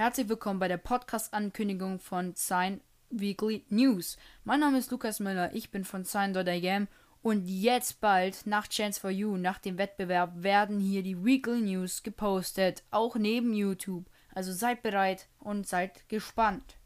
Herzlich willkommen bei der Podcast-Ankündigung von Sign Weekly News. Mein Name ist Lukas Müller, ich bin von Sign.am und jetzt bald nach Chance for You, nach dem Wettbewerb, werden hier die Weekly News gepostet, auch neben YouTube. Also seid bereit und seid gespannt.